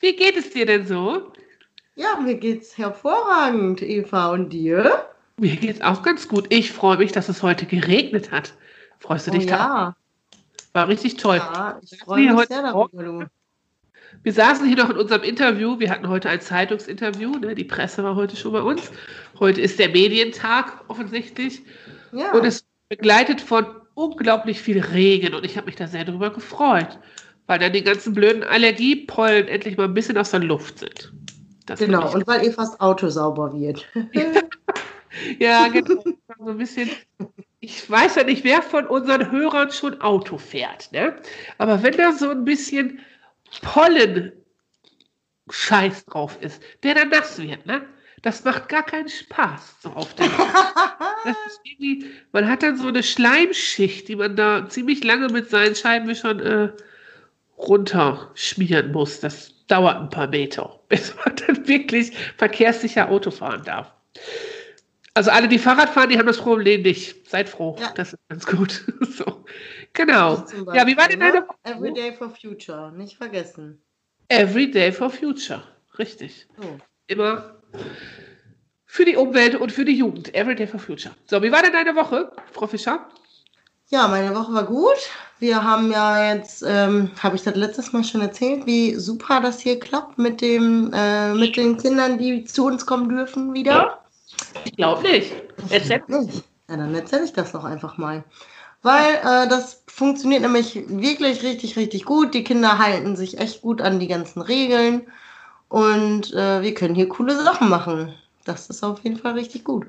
Wie geht es dir denn so? Ja, mir geht's hervorragend, Eva. Und dir? Mir geht's auch ganz gut. Ich freue mich, dass es heute geregnet hat. Freust du Oh dich da? ja. War richtig toll. Ja, ich freue mich heute sehr darüber, du. Wir saßen hier noch in unserem Interview. Wir hatten heute ein Zeitungsinterview. Ne? Die Presse war heute schon bei uns. Heute ist der Medientag offensichtlich. Ja. Und es begleitet von unglaublich viel Regen. Und ich habe mich da sehr darüber gefreut, weil dann die ganzen blöden Allergiepollen endlich mal ein bisschen aus der Luft sind. Das genau, und weil Evas Auto sauber wird. ja, genau. So ein bisschen. Ich weiß ja nicht, wer von unseren Hörern schon Auto fährt. Ne? Aber wenn da so ein bisschen Pollen Scheiß drauf ist, der dann nass wird, ne? Das macht gar keinen Spaß so auf der Das ist irgendwie, man hat dann so eine Schleimschicht, die man da ziemlich lange mit seinen Scheibenwischern äh, runterschmieren muss. Das dauert ein paar Meter, bis man dann wirklich verkehrssicher Auto fahren darf. Also alle, die Fahrrad fahren, die haben das Problem nicht. Seid froh, Ja. das ist ganz gut. so. Genau. Zum Ja, wie war Beispiel, denn deine ne? Every Day for Future, nicht vergessen. Every Day for Future. Richtig. So. Immer für die Umwelt und für die Jugend. Every Day for Future. So, wie war denn deine Woche, Frau Fischer? Ja, meine Woche war gut. Wir haben ja jetzt, ähm, habe ich das letztes Mal schon erzählt, wie super das hier klappt mit dem, äh, mit den Kindern, die zu uns kommen dürfen wieder. Ich glaube nicht. Erzähl. Nicht. Ja, dann erzähle ich das doch einfach mal. Weil äh, das funktioniert nämlich wirklich richtig, richtig gut. Die Kinder halten sich echt gut an die ganzen Regeln und äh, wir können hier coole Sachen machen. Das ist auf jeden Fall richtig gut.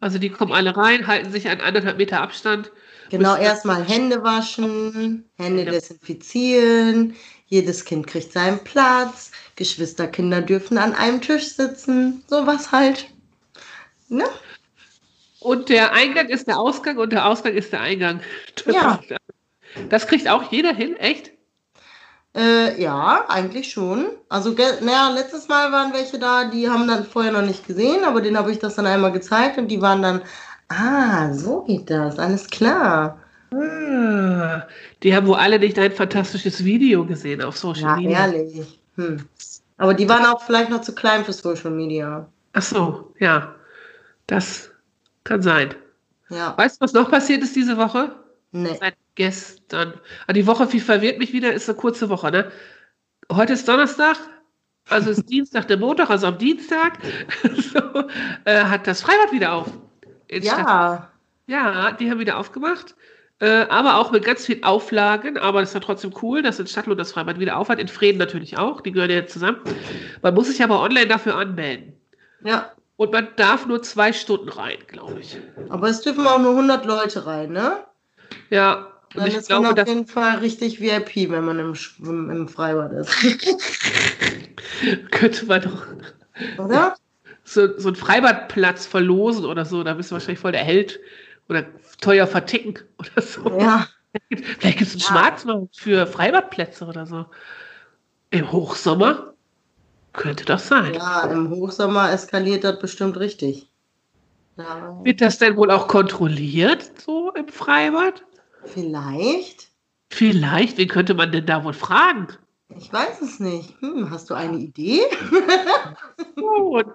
Also die kommen alle rein, halten sich an anderthalb Meter Abstand. Genau, erstmal Hände waschen, Hände Ja. desinfizieren. Jedes Kind kriegt seinen Platz. Geschwisterkinder dürfen an einem Tisch sitzen. Sowas halt. Ne? Und der Eingang ist der Ausgang und der Ausgang ist der Eingang. Das, Ja. das kriegt auch jeder hin, echt? Äh, ja, eigentlich schon. Also, naja, letztes Mal waren welche da, die haben dann vorher noch nicht gesehen, aber denen habe ich das dann einmal gezeigt und die waren dann, ah, so geht das, alles klar. Ah, die haben wohl alle nicht ein fantastisches Video gesehen auf Social Ja, Media. ehrlich. Hm. Aber die waren auch vielleicht noch zu klein für Social Media. Ach so, ja. Das kann sein. Ja, Weißt du, was noch passiert ist diese Woche? ne. Seit gestern. Ah, die Woche, wie verwirrt mich wieder, ist eine kurze Woche, ne? Heute ist Donnerstag, also ist Dienstag der Montag, also am Dienstag so, äh, hat das Freibad wieder auf. In Stadt- Ja, Ja, die haben wieder aufgemacht. Äh, aber auch mit ganz vielen Auflagen. Aber das ist ja trotzdem cool, dass in Stadtlohn das Freibad wieder aufhat. In Frieden natürlich auch. Die gehören ja jetzt zusammen. Man muss sich aber online dafür anmelden. ja. Und man darf nur zwei Stunden rein, glaube ich. Aber es dürfen auch nur 100 Leute rein, ne? Ja, und Dann ich ist man glaube, auf das jeden Fall richtig VIP, wenn man im, im Freibad ist. könnte man doch Oder? So, so einen Freibadplatz verlosen oder so. Da bist du wahrscheinlich voll der Held. Oder teuer verticken oder so. Ja. Vielleicht gibt es einen Ja. Schwarzmarkt für Freibadplätze oder so. Im Hochsommer könnte das sein. Ja, im Hochsommer eskaliert das bestimmt richtig. Ja, Wird das denn wohl auch kontrolliert, so im Freibad? vielleicht. Vielleicht, wen könnte man denn da wohl fragen? Ich weiß es nicht. Hm, hast du eine Idee? Gut.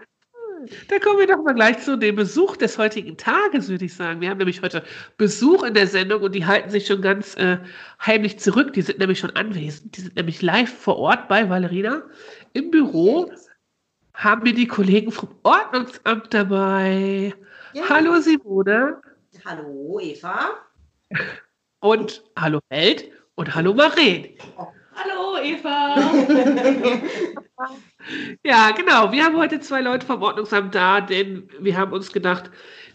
Da kommen wir doch mal gleich zu dem Besuch des heutigen Tages, würde ich sagen. Wir haben nämlich heute Besuch in der Sendung und die halten sich schon ganz äh, heimlich zurück. Die sind nämlich schon anwesend. Die sind nämlich live vor Ort bei Valerina im Büro. Haben wir die Kollegen vom Ordnungsamt dabei. Ja. Hallo Simone Hallo, Eva. und hallo Welt und hallo Maren. Hallo Eva. Ja, genau. Wir haben heute zwei Leute vom Ordnungsamt da, denn wir haben uns gedacht,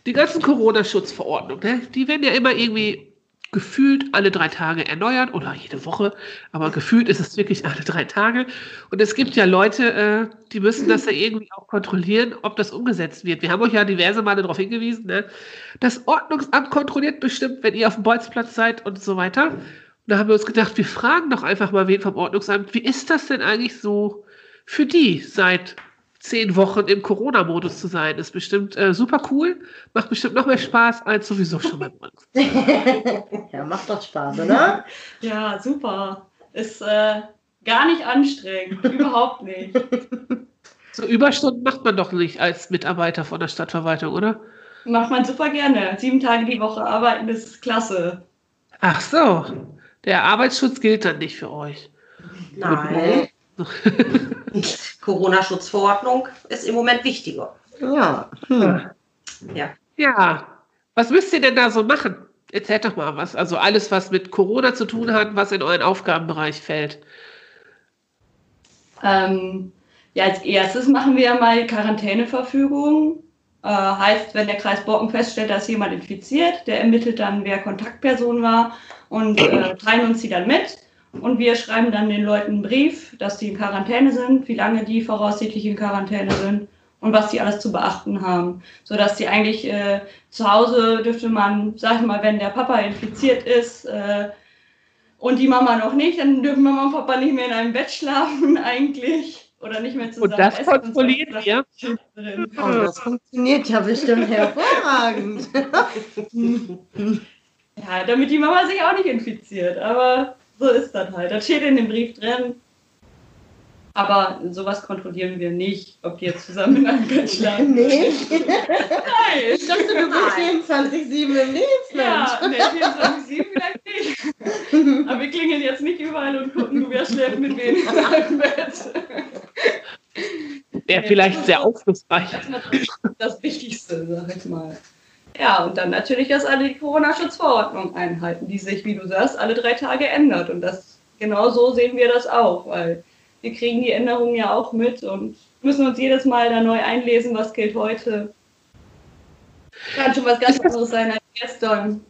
die ganzen Corona-Schutzverordnungen, ne, die werden ja immer irgendwie gefühlt alle drei Tage erneuert oder jede Woche, aber gefühlt ist es wirklich alle drei Tage. Und es gibt ja Leute, äh, die müssen das ja irgendwie auch kontrollieren, ob das umgesetzt wird. Wir haben euch ja diverse Male darauf hingewiesen, ne? das Ordnungsamt kontrolliert bestimmt, wenn ihr auf dem Bolzplatz seid und so weiter. Und da haben wir uns gedacht, wir fragen doch einfach mal wen vom Ordnungsamt, wie ist das denn eigentlich so für die seit zehn Wochen im Corona-Modus zu sein, ist bestimmt äh, super cool, macht bestimmt noch mehr Spaß als sowieso schon beim uns. ja, macht doch Spaß, oder? Ja, super. Ist äh, gar nicht anstrengend, überhaupt nicht. So Überstunden macht man doch nicht als Mitarbeiter von der Stadtverwaltung, oder? Macht man super gerne. Sieben Tage die Woche arbeiten, das ist klasse. Ach so, der Arbeitsschutz gilt dann nicht für euch. Nein. Corona-Schutzverordnung ist im Moment wichtiger. Ja. Hm. Ja. Ja, was müsst ihr denn da so machen? Erzählt doch mal was. Also alles, was mit Corona zu tun hat, was in euren Aufgabenbereich fällt. Ähm, ja, als erstes machen wir mal Quarantäneverfügung. Äh, heißt, wenn der Kreis Borken feststellt, dass jemand infiziert, der ermittelt dann, wer Kontaktperson war und äh, teilen uns die dann mit. Und wir schreiben dann den Leuten einen Brief, dass die in Quarantäne sind, wie lange die voraussichtlich in Quarantäne sind und was die alles zu beachten haben. Sodass die eigentlich äh, zu Hause dürfte man, sag ich mal, wenn der Papa infiziert ist äh, und die Mama noch nicht, dann dürfen Mama und Papa nicht mehr in einem Bett schlafen eigentlich. Oder nicht mehr zusammen Und das essen kontrolliert so. ihr? Und Oh, das funktioniert ja bestimmt hervorragend. Ja, damit die Mama sich auch nicht infiziert. Aber so ist das halt. Das steht in dem Brief drin. Aber sowas kontrollieren wir nicht, ob die jetzt zusammen in einem Bett schlafen. nee. Nein. Ich dachte, du bist 24-7 im Dienst, Ja, Mensch. ne, 24 vielleicht nicht. Aber wir klingeln jetzt nicht überall und gucken, wer schläft mit wem in einem Bett. Wäre vielleicht sehr aufschlussreich. Das ist natürlich das Wichtigste, sag ich mal. Ja, und dann natürlich, dass alle die Corona-Schutzverordnung einhalten, die sich, wie du sagst, alle drei Tage ändert. Und das genau so sehen wir das auch, weil wir kriegen die Änderungen ja auch mit und müssen uns jedes Mal da neu einlesen, was gilt heute. Kann schon was ganz anderes sein als gestern.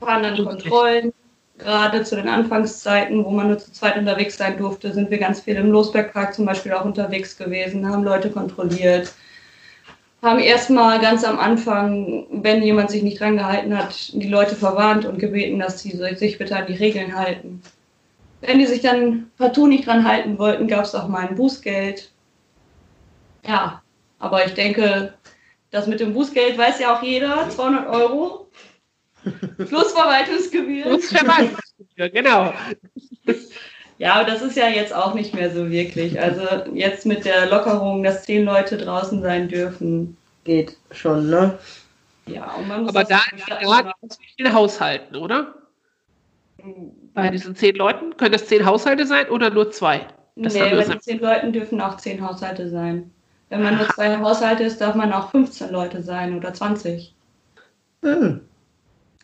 Fahren dann Kontrollen. Gerade zu den Anfangszeiten, wo man nur zu zweit unterwegs sein durfte, sind wir ganz viel im Losbergpark zum Beispiel auch unterwegs gewesen, haben Leute kontrolliert haben erstmal ganz am Anfang, wenn jemand sich nicht dran gehalten hat, die Leute verwarnt und gebeten, dass sie sich bitte an die Regeln halten. Wenn die sich dann partout nicht dran halten wollten, gab es auch mal ein Bußgeld. Ja, aber ich denke, das mit dem Bußgeld weiß ja auch jeder, 200 Euro. Plus Verwaltungsgebühren. Plus Verwaltungsgebühr, genau. Ja, aber das ist ja jetzt auch nicht mehr so wirklich. Also jetzt mit der Lockerung, dass zehn Leute draußen sein dürfen. Geht schon, ne? Ja, und man muss Aber da sagen, gerade in den Haushalten, oder? Bei diesen zehn Leuten können das zehn Haushalte sein oder nur zwei? Das nee, bei den zehn Leuten dürfen auch zehn Haushalte sein. Wenn man nur zwei Haushalte ist, darf man auch 15 Leute sein oder 20. Hm.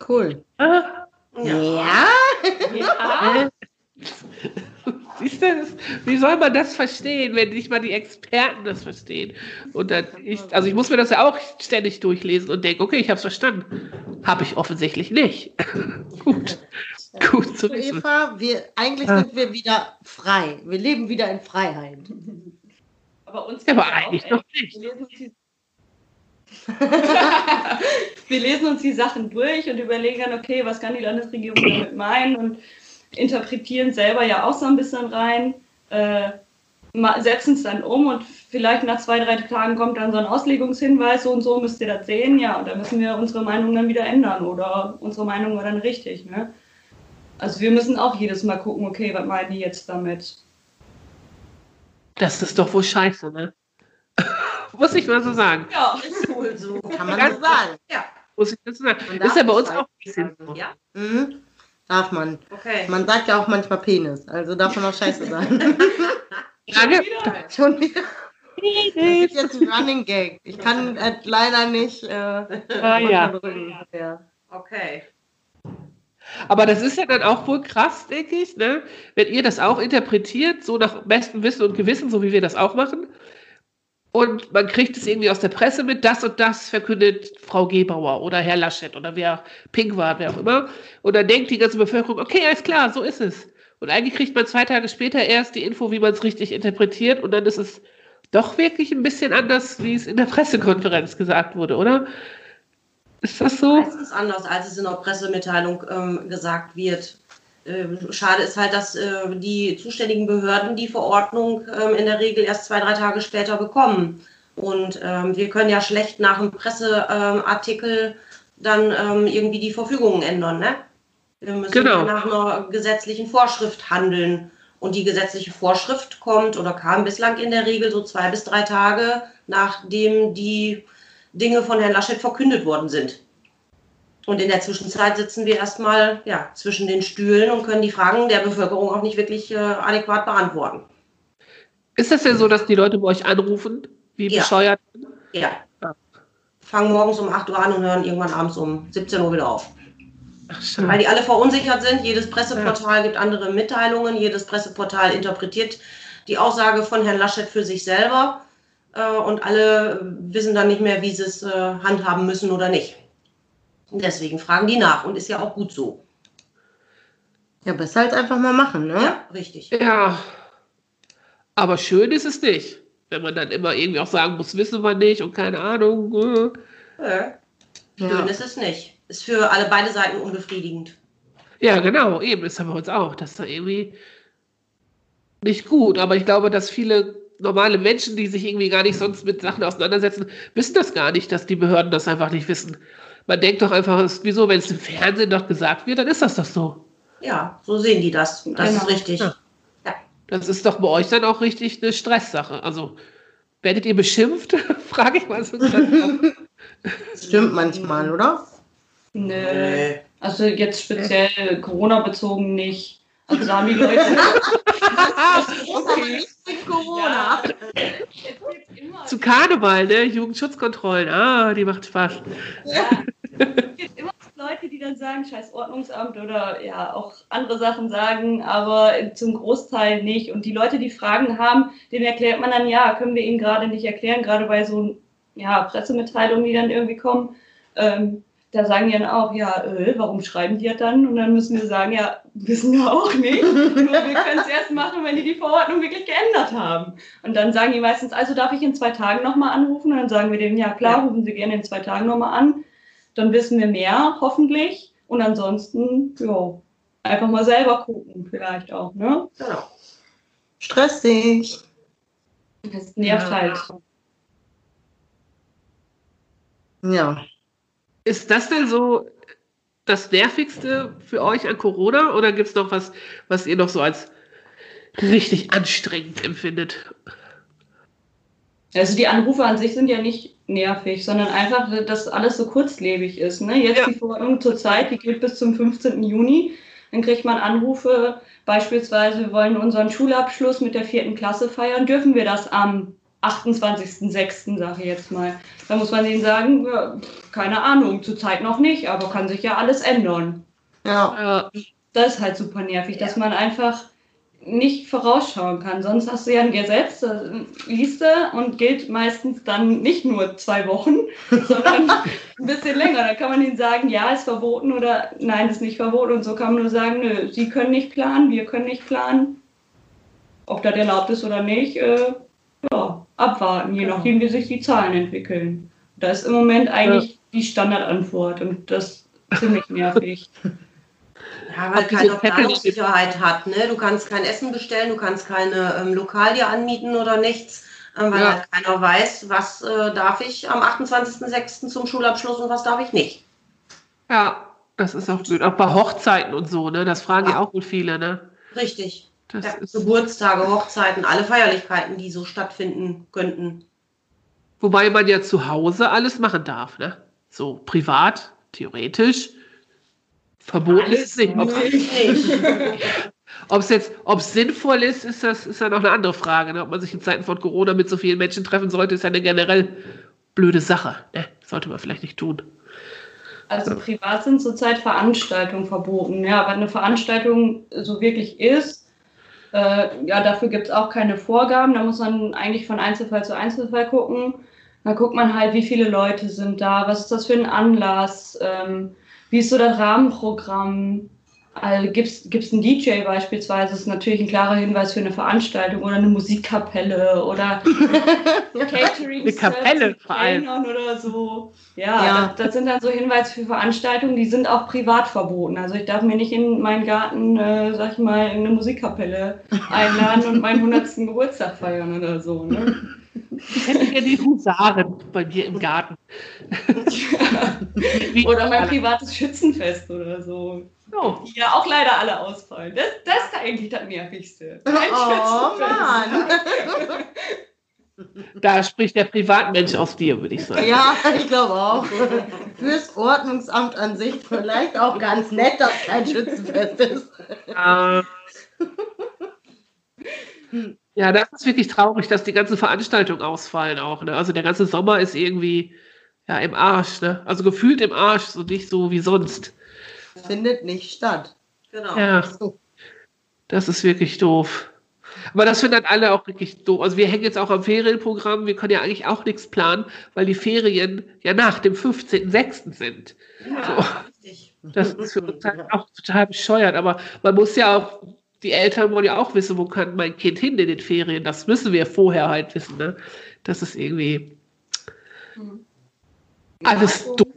Cool. Ah, Ja? Ja, Siehst du, das, wie soll man das verstehen, wenn nicht mal die Experten das verstehen? Und dann ich, also ich muss mir das ja auch ständig durchlesen und denke, okay, ich habe es verstanden. Habe ich offensichtlich nicht. gut, gut zu wissen. Eva, wir, eigentlich Ah. sind wir wieder frei. Wir leben wieder in Freiheit. aber uns Ja, aber geht's eigentlich auch noch nicht. Wir lesen, uns die wir lesen uns die Sachen durch und überlegen dann, okay, was kann die Landesregierung damit meinen und interpretieren selber ja auch so ein bisschen rein, äh, setzen es dann um und vielleicht nach zwei, drei Tagen kommt dann so ein Auslegungshinweis, so und so müsst ihr das sehen, ja, und dann müssen wir unsere Meinung dann wieder ändern oder unsere Meinung war dann richtig, ne? Also wir müssen auch jedes Mal gucken, okay, was meinen die jetzt damit? Das ist doch wohl scheiße, ne? muss ich mal so sagen. Ja, Ist wohl so. Kann man Ganz so sagen. Ja, Muss ich das so sagen. Man Ist ja bei uns auch ein bisschen so. ja, Mhm. Darf man. okay. Man sagt ja auch manchmal Penis, also darf man auch scheiße sagen. Wieder. Schon wieder. Das ist jetzt ein Running Gag. Ich kann äh, leider nicht. Äh, Ah, ja. ja. Okay. Aber das ist ja dann auch wohl krass, denke ich, ne? wenn ihr das auch interpretiert, so nach bestem Wissen und Gewissen, so wie wir das auch machen. und man kriegt es irgendwie aus der Presse mit, das und das verkündet Frau Gebauer oder Herr Laschet oder wer Pink war, wer auch immer. Und dann denkt die ganze Bevölkerung, okay, alles klar, so ist es. Und eigentlich kriegt man zwei Tage später erst die Info, wie man es richtig interpretiert und dann ist es doch wirklich ein bisschen anders, wie es in der Pressekonferenz gesagt wurde, oder? Ist das so? Meistens anders, als es in der Pressemitteilung ähm, gesagt wird. Ähm, schade ist halt, dass äh, die zuständigen Behörden die Verordnung ähm, in der Regel erst zwei, drei Tage später bekommen. Und ähm, wir können ja schlecht nach einem Presseartikel dann ähm, irgendwie die Verfügungen ändern. Ne? Wir müssen Genau. nach einer gesetzlichen Vorschrift handeln. Und die gesetzliche Vorschrift kommt oder kam bislang in der Regel so zwei bis drei Tage, nachdem die Dinge von Herrn Laschet verkündet worden sind. Und in der Zwischenzeit sitzen wir erstmal ja, zwischen den Stühlen und können die Fragen der Bevölkerung auch nicht wirklich äh, adäquat beantworten. Ist das denn so, dass die Leute bei euch anrufen, wie Ja. bescheuert? Ja. Ja. Fangen morgens um 8 Uhr an und hören irgendwann abends um 17 Uhr wieder auf. Ach, Weil die alle verunsichert sind. Jedes Presseportal gibt andere Mitteilungen. Jedes Presseportal interpretiert die Aussage von Herrn Laschet für sich selber. Äh, und alle wissen dann nicht mehr, wie sie es äh, handhaben müssen oder nicht. Und deswegen fragen die nach. Und ist ja auch gut so. Ja, besser als einfach mal machen, ne? Ja, richtig. Ja. Aber schön ist es nicht. Wenn man dann immer irgendwie auch sagen muss, wissen wir nicht und keine Ahnung. äh. Ja. Schön Ja. ist es nicht. Ist für alle beide Seiten unbefriedigend. Ja, genau, eben, das haben wir uns auch. Das ist da irgendwie nicht gut. Aber ich glaube, dass viele normale Menschen, die sich irgendwie gar nicht sonst mit Sachen auseinandersetzen, wissen das gar nicht, dass die Behörden das einfach nicht wissen. Man denkt doch einfach, es ist wieso, wenn es im Fernsehen doch gesagt wird, dann ist das doch so. Ja, so sehen die das. Das Genau. ist richtig. Ja. Das ist doch bei euch dann auch richtig eine Stresssache. Also, werdet ihr beschimpft? Frage ich mal so. stimmt manchmal, oder? Nö. Also jetzt speziell Corona-bezogen nicht. Also da haben die Leute. okay. Corona. Es gibt immer, Zu Karneval, ne? Jugendschutzkontrollen. Ah, die macht Spaß. ja, es gibt immer Leute, die dann sagen, scheiß Ordnungsamt oder ja auch andere Sachen sagen, aber zum Großteil nicht. Und die Leute, die Fragen haben, denen erklärt man dann, ja, können wir ihnen gerade nicht erklären, gerade bei so ja, Pressemitteilungen, die dann irgendwie kommen. Ähm, da sagen die dann auch, ja, äh, warum schreiben die das dann? Und dann müssen wir sagen, ja, wissen wir auch nicht. Nur wir können es erst machen, wenn die die Verordnung wirklich geändert haben. Und dann sagen die meistens, also darf ich in zwei Tagen nochmal anrufen? Und dann sagen wir denen, ja klar, Ja. rufen Sie gerne in zwei Tagen nochmal an. Dann wissen wir mehr, hoffentlich. Und ansonsten, ja, einfach mal selber gucken, vielleicht auch, ne? Genau. Stressig. Das nervt Ja. halt. Ja. Ist das denn so das Nervigste für euch an Corona oder gibt es noch was, was ihr noch so als richtig anstrengend empfindet? Also die Anrufe an sich sind ja nicht nervig, sondern einfach, dass alles so kurzlebig ist. Ne? Jetzt Ja. die Verordnung zur Zeit, die gilt bis zum 15. Juni. Dann kriegt man Anrufe, beispielsweise, wir wollen unseren Schulabschluss mit der vierten Klasse feiern. Dürfen wir das am 28.06., sage ich jetzt mal. Da muss man denen sagen, ja, keine Ahnung, zurzeit noch nicht, aber kann sich ja alles ändern. Ja. Das ist halt super nervig, dass man einfach nicht vorausschauen kann. Sonst hast du ja ein Gesetz, das liest du und gilt meistens dann nicht nur zwei Wochen, sondern ein bisschen länger. Da kann man ihnen sagen, ja, ist verboten oder nein, ist nicht verboten. Und so kann man nur sagen, nö, sie können nicht planen, wir können nicht planen. Ob das erlaubt ist oder nicht, äh, ja, abwarten, je Genau. nachdem, wie sich die Zahlen entwickeln. Da ist im Moment eigentlich die Standardantwort und das ist ziemlich nervig. Ja, weil Zettel- Planungssicherheit hat. Ne? Du kannst kein Essen bestellen, du kannst keine ähm, Lokalie anmieten oder nichts, ähm, weil Ja. halt keiner weiß, was äh, darf ich am 28.06. zum Schulabschluss und was darf ich nicht. ja, das ist auch blöd. Auch bei Hochzeiten und so, ne? Das fragen ja Ja. auch wohl viele, ne? Richtig. Das Ja, ist, Geburtstage, Hochzeiten, alle Feierlichkeiten, die so stattfinden könnten. wobei man ja zu Hause alles machen darf, ne? So privat, theoretisch. Verboten ist es nicht. Ob es jetzt, ob es sinnvoll ist, ist das ist ja noch eine andere Frage. Ne? Ob man sich in Zeiten von Corona mit so vielen Menschen treffen sollte, ist ja eine generell blöde Sache. Ne? Sollte man vielleicht nicht tun. Also privat sind zurzeit Veranstaltungen verboten. Ja, aber eine Veranstaltung so wirklich ist, Äh, ja, dafür gibt es auch keine Vorgaben. Da muss man eigentlich von Einzelfall zu Einzelfall gucken. Da guckt man halt, wie viele Leute sind da, was ist das für ein Anlass, ähm, wie ist so das Rahmenprogramm. Also gibt es einen DJ beispielsweise, das ist natürlich ein klarer Hinweis für eine Veranstaltung oder eine Musikkapelle oder Catering Eine Kapelle vor allem. Oder so. Ja, Ja. Das, das sind dann so Hinweise für Veranstaltungen, die sind auch privat verboten. Also ich darf mir nicht in meinen Garten, äh, sag ich mal, eine Musikkapelle einladen und meinen 100. Geburtstag feiern oder so. Ne? Ich hätte ja die Husaren bei mir im Garten. Wie- Oder mein privates Schützenfest oder so. Oh, Die ja auch leider alle ausfallen. Das, das ist eigentlich das Nervigste. Ein Oh Schützenfest. Mann. da spricht der Privatmensch aus dir, würde ich sagen. Ja, ich glaube auch. Fürs Ordnungsamt an sich vielleicht auch ganz nett, dass kein Schützenfest ist. Ja. Ja, das ist wirklich traurig, dass die ganzen Veranstaltungen ausfallen auch. Ne? Also der ganze Sommer ist irgendwie ja im Arsch. Ne? Also gefühlt im Arsch, so nicht so wie sonst. Findet nicht statt. Genau. Ja, So. das ist wirklich doof. Aber das finden dann alle auch wirklich doof. Also wir hängen jetzt auch am Ferienprogramm. Wir können ja eigentlich auch nichts planen, weil die Ferien ja nach dem 15.06. sind. Ja, richtig. Das ist für uns halt auch total bescheuert. Aber man muss ja auch, die Eltern wollen ja auch wissen, wo kann mein Kind hin in den Ferien. Das müssen wir vorher halt wissen. Ne? Das ist irgendwie alles also, doof.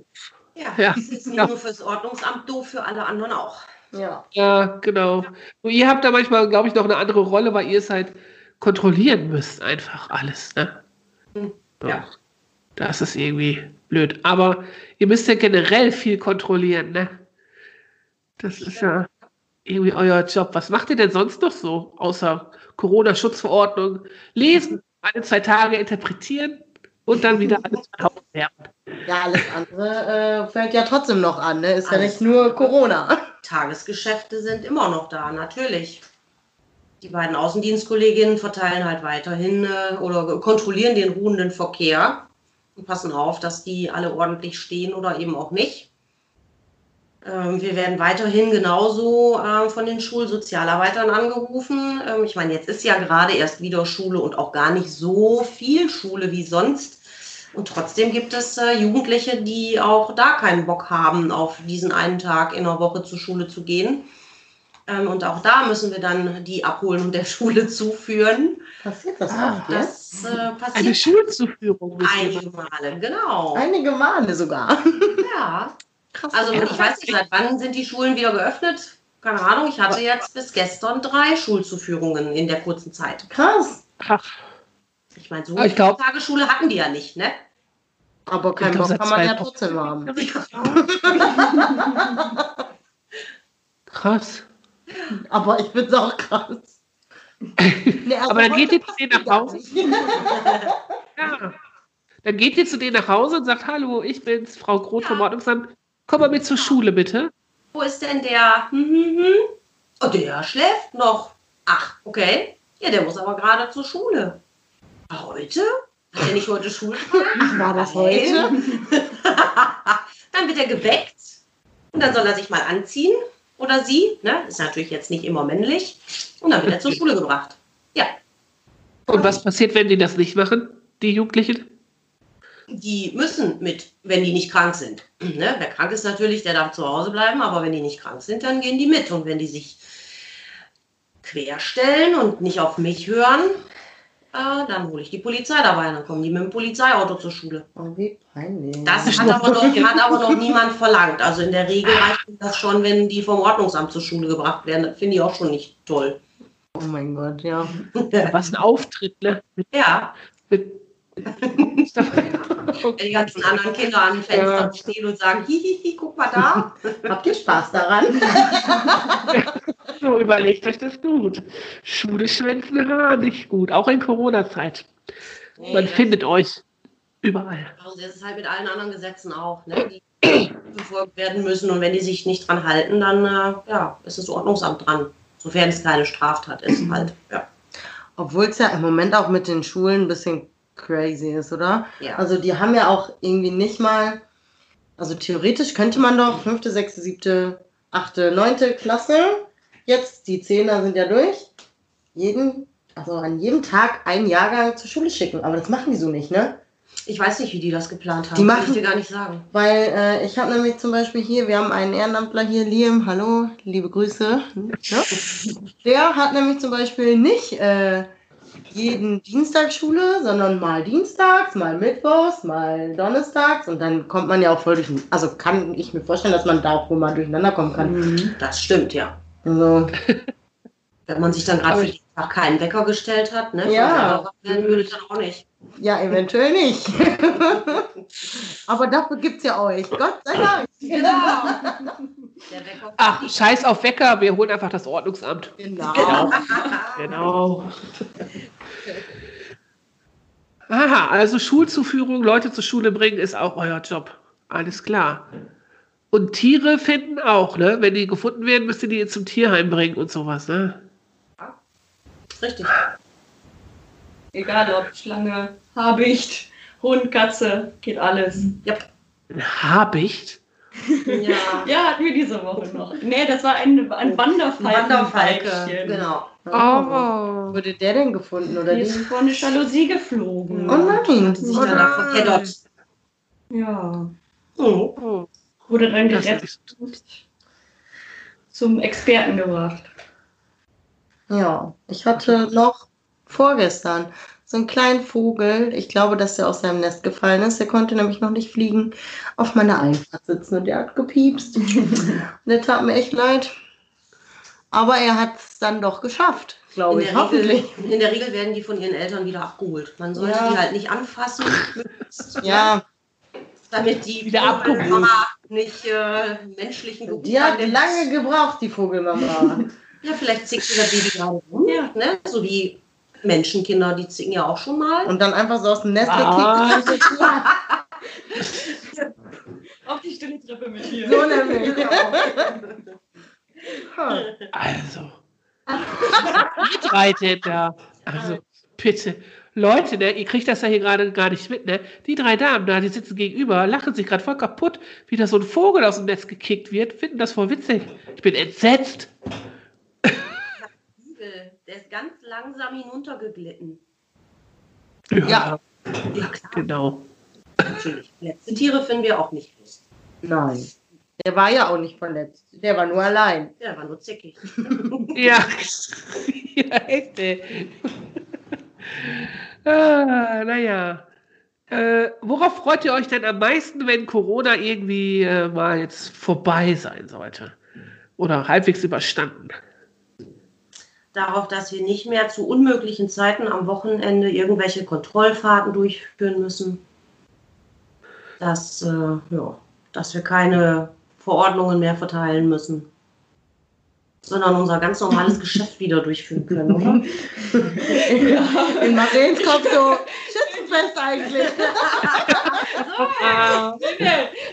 Ja, Ja. das ist nicht Ja. nur fürs Ordnungsamt doof, für alle anderen auch. Ja. Ja, genau. Nur ihr habt da manchmal, glaube ich, noch eine andere Rolle, weil ihr es halt kontrollieren müsst, einfach alles. Ne? Ja. Das ist irgendwie blöd. Aber ihr müsst ja generell viel kontrollieren, ne? Das ist ja irgendwie euer Job. Was macht ihr denn sonst noch so, außer Corona-Schutzverordnung? Lesen, alle zwei Tage interpretieren und dann wieder alles verkaufen werden. Ja, alles andere äh, fällt ja trotzdem noch an, ne? Ist ja Alles. nicht nur Corona. Tagesgeschäfte sind immer noch da, natürlich. Die beiden Außendienstkolleginnen verteilen halt weiterhin äh, oder kontrollieren den ruhenden Verkehr und passen auf, dass die alle ordentlich stehen oder eben auch nicht. Ähm, wir werden weiterhin genauso äh, von den Schulsozialarbeitern angerufen. Ähm, ich meine, jetzt ist ja gerade erst wieder Schule und auch gar nicht so viel Schule wie sonst. Und trotzdem gibt es äh, Jugendliche, die auch da keinen Bock haben, auf diesen einen Tag in der Woche zur Schule zu gehen. Ähm, und auch da müssen wir dann die abholen und der Schule zuführen. Passiert das Ah? Das äh, Eine passiert Schulzuführung. müsst ihr einige Male, genau. Einige Male sogar. Ja. Krass. Also ich weiß nicht, seit wann sind die Schulen wieder geöffnet? Keine Ahnung. Ich hatte jetzt bis gestern drei Schulzuführungen in der kurzen Zeit. Krass. Ach, Ich meine, so viele Tagesschule hatten die ja nicht, ne? Aber keinen glaub, Bock kann man ja trotzdem haben. krass. Aber ich finde es auch krass. Nee, also Aber dann geht ihr zu denen nach Hause? Ja. Dann geht ihr zu denen nach Hause und sagt, hallo, ich bin's, Frau Groth vom Ordnungsamt. Komm mal mit zur Schule, bitte. Wo ist denn der? Hm, hm, hm. Oh, der schläft noch. Ach, okay. Ja, der muss aber gerade zur Schule. Heute? Hat er nicht heute Schultag? War das heute? dann wird er geweckt und dann soll er sich mal anziehen oder sie, ne? Ist natürlich jetzt nicht immer männlich. Und dann wird er zur Schule gebracht. Ja, Und was passiert, wenn die das nicht machen, die Jugendlichen? die müssen mit, wenn die nicht krank sind. Ne? Wer krank ist natürlich, der darf zu Hause bleiben, aber wenn die nicht krank sind, dann gehen die mit. Und wenn die sich querstellen und nicht auf mich hören, äh, dann hole ich die Polizei dabei. Dann kommen die mit dem Polizeiauto zur Schule. Oh, wie peinlich. Das hat aber, noch, hat aber noch niemand verlangt. Also in der Regel reicht das schon, wenn die vom Ordnungsamt zur Schule gebracht werden. Das finde ich auch schon nicht toll. oh mein Gott, ja. Was ein Auftritt, ne? Ja, mit, die ganzen anderen Kinder an den Fenstern stehen und sagen, hihihi, guck mal da. Habt ihr Spaß daran? so, überlegt euch das gut. Schule schwänzen, ha, nicht gut. Auch in Corona-Zeit. Man Nee, findet euch überall. Also das ist halt mit allen anderen Gesetzen auch, ne, die befolgt werden müssen. Und wenn die sich nicht dran halten, dann äh, ja, ist das Ordnungsamt dran. Sofern es keine Straftat ist, halt. Ja. Obwohl es ja im Moment auch mit den Schulen ein bisschen crazy ist, oder? Ja. Also die haben ja auch irgendwie nicht mal, also theoretisch könnte man doch fünfte, sechste, siebte, achte, neunte Klasse, jetzt die Zehner sind ja durch, jeden, also an jedem Tag einen Jahrgang zur Schule schicken. Aber das machen die so nicht, ne? Ich weiß nicht, wie die das geplant haben. Die machen- Kann ich dir gar nicht sagen. Weil äh, ich habe nämlich zum Beispiel hier, wir haben einen Ehrenamtler hier, Liam, hallo, liebe Grüße. Ja? Der hat nämlich zum Beispiel nicht äh, jeden Dienstag Schule, sondern mal dienstags, mal mittwochs, mal donnerstags und dann kommt man ja auch voll durch. Also kann ich mir vorstellen, dass man da auch wohl mal durcheinander kommen kann. Das stimmt, ja. Also, Wenn man sich dann gerade für jeden Tag keinen Wecker gestellt hat, ne? Ja. Werden würde ich dann auch nicht. ja, eventuell nicht. Aber dafür gibt es ja euch. Gott sei Dank. Wecker Ach, scheiß auf Wecker, wir holen einfach das Ordnungsamt. Genau. Genau. Aha, also Schulzuführung, Leute zur Schule bringen, ist auch euer Job. Alles klar. Und Tiere finden auch, ne? Wenn die gefunden werden, müsst ihr die zum Tierheim bringen und sowas, ne? Richtig. Egal ob Schlange, Habicht, Hund, Katze, geht alles. Ein Habicht? Ja. Ja, hatten wir diese Woche noch. Nee, das war ein, ein Wanderfalken. Wanderfalke. Genau. Oh. Wurde der denn gefunden oder Die ist vor eine Jalousie geflogen. Oh nein. Sich Oh danach nein. verkettert. Ja. Mhm. Oh, Wurde dann gerettet zum Experten gebracht. Ja, ich hatte noch vorgestern so einen kleinen Vogel. Ich glaube, dass der aus seinem Nest gefallen ist. Der konnte nämlich noch nicht fliegen. Auf meiner Einfahrt sitzen und der hat gepiepst. und der tat mir echt leid. Aber er hat es dann doch geschafft, glaube ich. der, Hoffentlich. Regel, in der Regel werden die von ihren Eltern wieder abgeholt. Man sollte Ja. die halt nicht anfassen, Ja, damit die Wieder abgeholt. Nicht äh, menschlichen Geruch die hat lange gebraucht, die Vogelmama. Ja, vielleicht zickt sie das Baby gerade rum. Ja. Ne? So wie Menschenkinder, die zicken ja auch schon mal. Und dann einfach so aus dem Nest Ah. gekickt. Auf die stille Treppe mit dir. so nämlich. Ha. Also. Denn da. Also, bitte. Leute, ne, ihr kriegt das ja hier gerade gar nicht mit, ne? Die drei Damen da, die sitzen gegenüber, lachen sich gerade voll kaputt, wie da so ein Vogel aus dem Netz gekickt wird, finden das voll witzig. Ich bin entsetzt. Der ist ganz langsam hinuntergeglitten. Ja. Ja, klar, Genau. natürlich. Letzte Tiere finden wir auch nicht los. Nein. Der war ja auch nicht verletzt. Der war nur allein. Der war nur zickig. Ja. ja, echt, ey. ah, naja. Äh, worauf freut ihr euch denn am meisten, wenn Corona irgendwie äh, mal jetzt vorbei sein sollte? Oder halbwegs überstanden? Darauf, dass wir nicht mehr zu unmöglichen Zeiten am Wochenende irgendwelche Kontrollfahrten durchführen müssen. Dass, äh, ja, dass wir keine Verordnungen mehr verteilen müssen. Sondern unser ganz normales Geschäft wieder durchführen können, oder? In Marens Kopf so, Schützenfest eigentlich.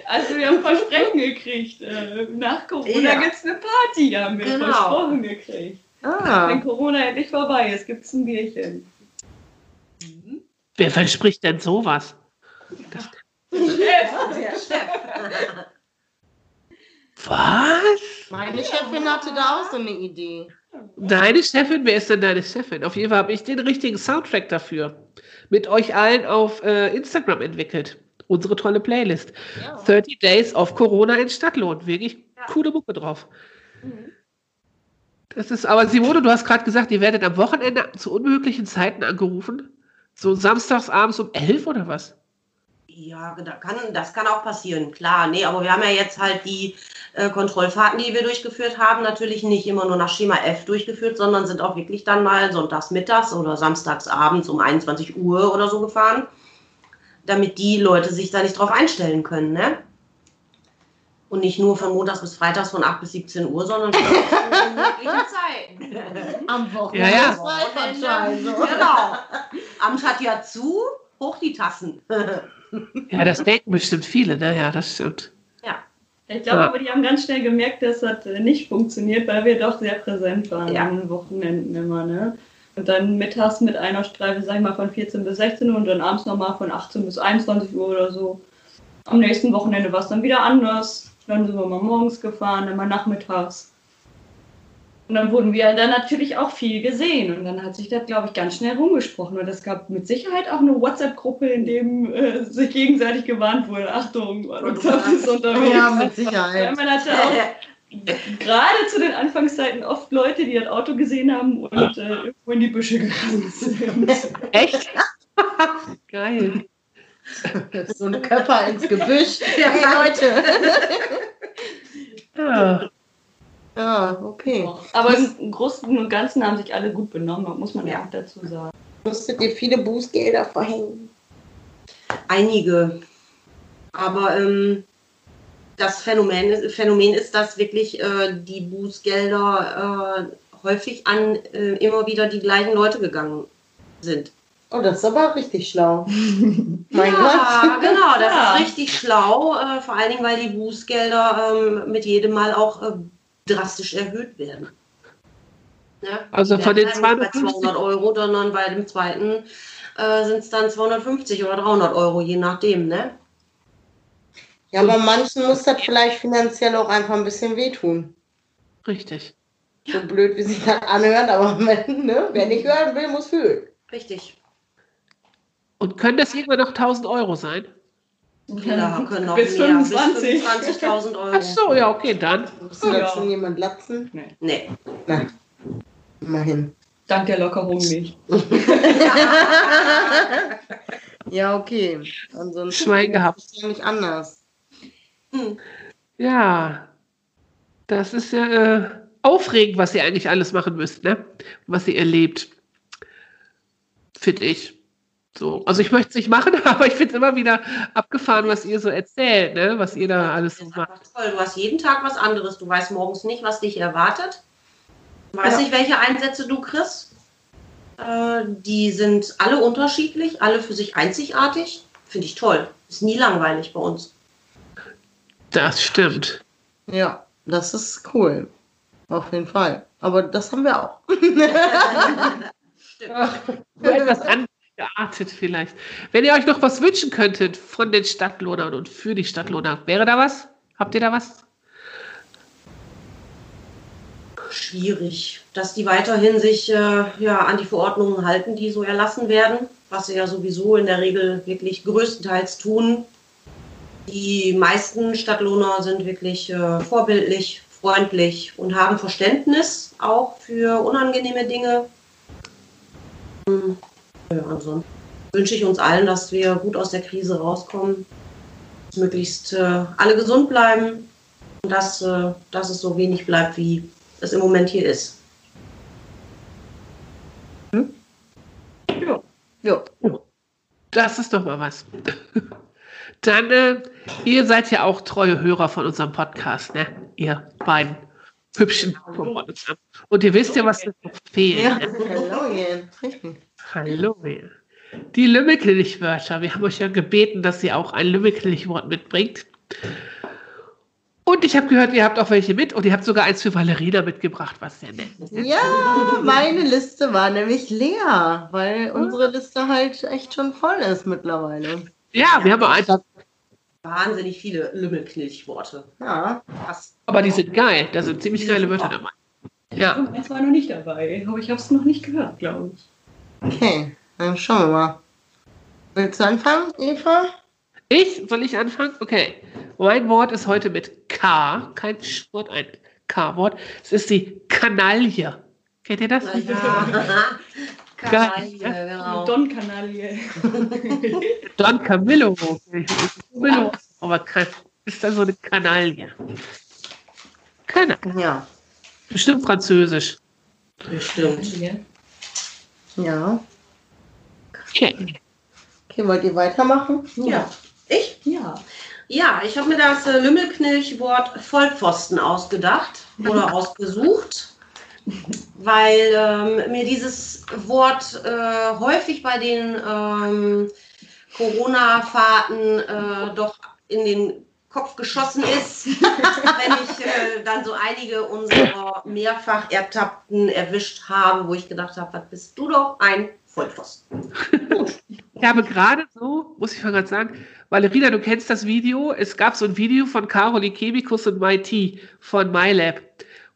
Also wir haben Versprechen gekriegt. Äh, Nach Corona Ja. gibt es eine Party, haben wir Genau. versprochen gekriegt. Ah, Wenn Corona endlich vorbei ist, gibt es ein Bierchen. Wer verspricht denn sowas? Was? meine Chefin hatte da auch so eine Idee. Deine Chefin? Wer ist denn deine Chefin? Auf jeden Fall habe ich den richtigen Soundtrack dafür. Mit euch allen auf äh, Instagram entwickelt. Unsere tolle Playlist. 30 Days of Corona in Stadtlohn. Wirklich coole Mucke drauf. Das ist, aber Simone, du hast gerade gesagt, ihr werdet am Wochenende zu unmöglichen Zeiten angerufen. So samstags abends um 11 oder was? Ja, da kann, das kann auch passieren, klar. Nee, aber wir haben ja jetzt halt die äh, Kontrollfahrten, die wir durchgeführt haben, natürlich nicht immer nur nach Schema F durchgeführt, sondern sind auch wirklich dann mal sonntags mittags oder samstags abends um 21 Uhr oder so gefahren, damit die Leute sich da nicht drauf einstellen können, ne? Und nicht nur von montags bis freitags von 8 bis 17 Uhr, sondern zu möglichen Zeiten. Am Wochenende. Ja, ja. Genau. Amt hat ja zu, hoch die Tassen. Ja, das denken bestimmt viele, ne? Ja, das stimmt. ja. Ich glaube Ja. aber, die haben ganz schnell gemerkt, dass das äh, nicht funktioniert, weil wir doch sehr präsent waren Ja. an den Wochenenden immer. Ne? Und dann mittags mit einer Streife, sag ich mal, von 14 bis 16 Uhr und dann abends nochmal von 18 bis 21 Uhr oder so. Am nächsten Wochenende war es dann wieder anders. Dann sind wir mal morgens gefahren, dann mal nachmittags. Und dann wurden wir dann natürlich auch viel gesehen. Und dann hat sich das, glaube ich, ganz schnell rumgesprochen. Und es gab mit Sicherheit auch eine WhatsApp-Gruppe, in dem äh, sich gegenseitig gewarnt wurde. Achtung, WhatsApp ist unterwegs. Ja, mit Weil Sicherheit. man hatte auch gerade zu den Anfangszeiten oft Leute, die das Auto gesehen haben und äh, irgendwo in die Büsche gerannt sind. Echt? Geil. So ein Körper ins Gebüsch. Hey, Leute. Ja. Ja, okay. Aber im Großen und Ganzen haben sich alle gut benommen, muss man ja auch dazu sagen. Musstet ihr viele Bußgelder verhängen? Einige. Aber ähm, das Phänomen, ist- Phänomen ist, dass wirklich äh, die Bußgelder äh, häufig an äh, immer wieder die gleichen Leute gegangen sind. Oh, das ist aber richtig schlau. Mein ja, Gott. genau, das Ja. ist richtig schlau, äh, vor allen Dingen, weil die Bußgelder ähm, mit jedem Mal auch äh, drastisch erhöht werden. Ja? Also von den Ja, bei 250 200 Euro, sondern bei dem zweiten äh, sind es dann 250 oder 300 Euro, je nachdem, ne? Ja, aber manchen muss das vielleicht finanziell auch einfach ein bisschen wehtun. Richtig. So blöd, wie sich das anhört, aber wenn, ne, wer nicht hören will, muss fühlen. Richtig. Und können das irgendwann noch 1000 Euro sein? Ja, können noch Bis mehr, 25. bis 25.000 Euro. Ach so, ja, okay, dann. Muss da Ja. schon jemand latzen? Nee. Nein. Immerhin. Dank der Lockerung nicht. Ja, okay. Ansonsten Schwein gehabt. ist es ja nicht anders. Hm. Ja. Das ist ja äh, aufregend, was ihr eigentlich alles machen müsst, ne? Was ihr erlebt. Finde ich. So. Also ich möchte es nicht machen, aber ich finde es immer wieder abgefahren, was ihr so erzählt, ne? Was ihr da alles Das so ist macht. einfach toll. Du hast jeden Tag was anderes. Du weißt morgens nicht, was dich erwartet. Du weißt Ja. nicht, welche Einsätze du kriegst. Äh, die sind alle unterschiedlich, alle für sich einzigartig. Finde ich toll. Ist nie langweilig bei uns. Das stimmt. Ja, das ist cool. Auf jeden Fall. Aber das haben wir auch. Nur etwas anders geartet vielleicht. Wenn ihr euch noch was wünschen könntet von den Stadtlohnern und für die Stadtlohner, wäre da was? Habt ihr da was? Schwierig, dass die weiterhin sich äh, ja, an die Verordnungen halten, die so erlassen werden, was sie ja sowieso in der Regel wirklich größtenteils tun. Die meisten Stadtlohner sind wirklich äh, vorbildlich, freundlich und haben Verständnis auch für unangenehme Dinge. Hm, Ja, ansonsten wünsche ich uns allen, dass wir gut aus der Krise rauskommen, dass möglichst äh, alle gesund bleiben und dass, äh, dass es so wenig bleibt, wie es im Moment hier ist. Ja. Das ist doch mal was. Dann, äh, ihr seid ja auch treue Hörer von unserem Podcast, ne? Ihr beiden hübschen. Und ihr wisst ja, was noch fehlt. Ja, Ne? hallo. Hallo. Die Lümmelkirch-Wörter. Wir haben euch ja gebeten, dass ihr auch ein Lümmelkirch-Wort mitbringt. Und ich habe gehört, ihr habt auch welche mit und ihr habt sogar eins für Valerina mitgebracht, was sehr nett ist. Ja, meine Liste war nämlich leer, weil unsere Liste halt echt schon voll ist mittlerweile. Ja, wir haben auch einfach, Wahnsinnig viele Lümmelknilchworte. Ja. Krass. aber die sind geil. Da sind ziemlich geile Wörter dabei. Ja. Eins war noch nicht dabei, aber ich habe es noch nicht gehört, glaube ich. Okay, dann schauen wir mal. Willst du anfangen, Eva? Ich, soll ich anfangen? Okay. Mein Wort ist heute mit K, kein Wort, ein K-Wort. Es ist die Kanaille. Kennt ihr das? Ja. Kanaille, genau. Don Kanalie. Don Camillo. Camillo. Aber ist dann so eine Kanaille. Keine Ahnung. Ja. Bestimmt Französisch. Bestimmt. Ja. Okay. Okay, wollt ihr weitermachen? Ja. Ich? Ja. Ja, ich habe mir das äh, Lümmelknilchwort Vollpfosten ausgedacht oder ausgesucht, weil ähm, mir dieses Wort äh, häufig bei den ähm, Corona-Fahrten äh, doch in den Kopf geschossen ist, wenn ich äh, dann so einige unserer mehrfach Ertappten erwischt habe, wo ich gedacht habe, was bist du doch ein Vollpfosten. Ich habe gerade so, muss ich mal gerade sagen, Valerina, du kennst das Video. Es gab so ein Video von Caroli Chemikus und MIT von MyLab,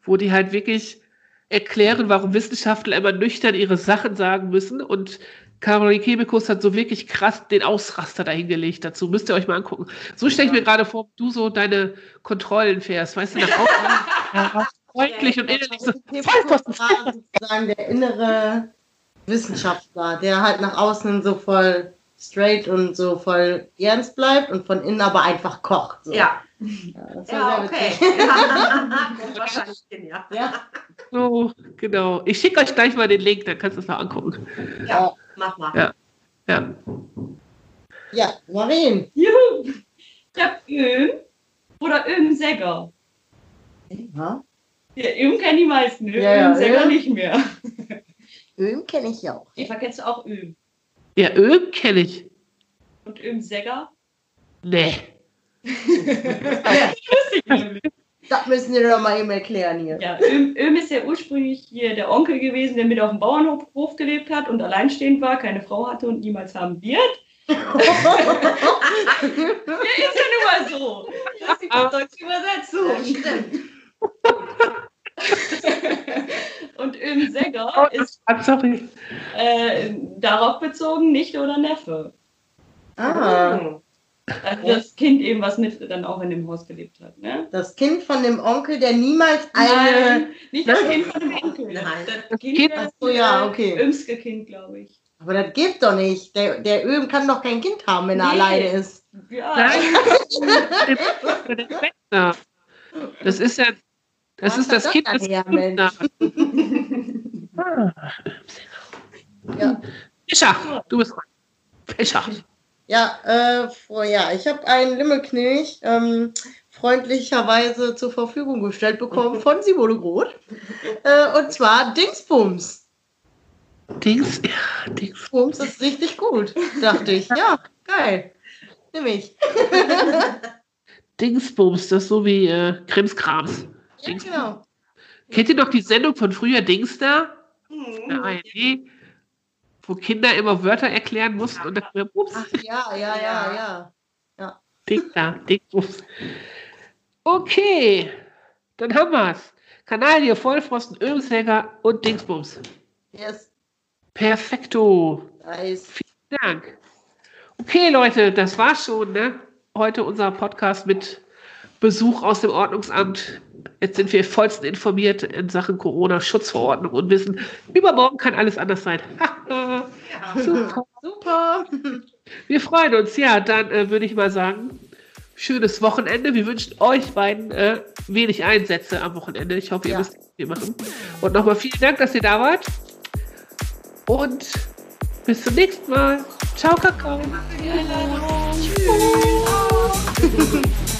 wo die halt wirklich erklären, warum Wissenschaftler immer nüchtern ihre Sachen sagen müssen. Und Caroline Kebekus hat so wirklich krass den Ausraster dahingelegt dazu. Müsst ihr euch mal angucken. So stelle ich mir gerade vor, du so deine Kontrollen fährst, weißt du, nach außen. freundlich und innerlich so. Sozusagen der innere Wissenschaftler, der halt nach außen so voll straight und so voll ernst bleibt und von innen aber einfach kocht. So. Ja. Ja, das war Ja, sehr okay. wahrscheinlich hin, ja. Ja. So, genau. Ich schicke euch gleich mal den Link, dann kannst du es mal angucken. ja, mach mal. Ja. Ja. ja, Marien. Juhu! Ich hab Öhm oder Öhm Säger. Ja. Ja, Öhm kennen die meisten, Öhm Ja, ja, Säger Öhm. nicht mehr. Öl kenne ich ja auch. Eva, kennst du auch Öhm? Ja, Öl kenne ich. Und Öhm Säger? Nee. Lustig, nämlich. Das müssen wir doch mal eben erklären hier. Ja, Öhm, Öhm ist ja ursprünglich hier der Onkel gewesen, der mit auf dem Bauernhof Hof gelebt hat und alleinstehend war, keine Frau hatte und niemals haben wird. Ja, ist ja nun mal so. Das ist die deutsche Übersetzung. Stimmt. Und Öhm Säger ist Ah, sorry. äh, darauf bezogen Nichte oder Neffe. ah, Also das Kind eben, was mit dann auch in dem Haus gelebt hat. Ne? das Kind von dem Onkel, der niemals eine. Nein, nicht das Kind von dem Onkel. Nein. Das Kind, Kind- das so, ja, okay. Ömske Kind, glaube ich. Aber das geht doch nicht. Der, der Öl kann doch kein Kind haben, wenn er Nee. alleine ist. Ja, Nein. Das ist ja. Das Was ist das Kind des? Bettner. Ja. Fischer, du bist dran. Fischer. Ja, äh, ja, ich habe einen Limmelknilch ähm, freundlicherweise zur Verfügung gestellt bekommen von Simone Groth. Äh, und zwar Dingsbums. Dings, ja, Dings. Bums ist richtig gut, dachte ich. Ja, geil. Nimm ich. Dingsbums, das ist so wie äh, Krimskrams. Ja, genau. Kennt ihr noch die Sendung von früher Dings da? Hm. Der ARD, wo Kinder immer Wörter erklären mussten und dann ups, Ach ja, ja, ja, ja. Ding da, Dingsbums. Okay, dann haben wir's. Kanalie, Vollpfosten, Ölsäger und Dingsbums. Yes. Perfekto. Nice. Vielen Dank. Okay, Leute, das war's schon. Ne? Heute unser Podcast mit Besuch aus dem Ordnungsamt. Jetzt sind wir vollsten informiert in Sachen Corona-Schutzverordnung und wissen, übermorgen kann alles anders sein. Super. Super. Wir freuen uns. Ja, dann äh, würde ich mal sagen, schönes Wochenende. Wir wünschen euch beiden äh, wenig Einsätze am Wochenende. Ich hoffe, ihr Ja. wisst, was wir machen. Und nochmal vielen Dank, dass ihr da wart. Und bis zum nächsten Mal. Ciao, Kakao. Tschüss.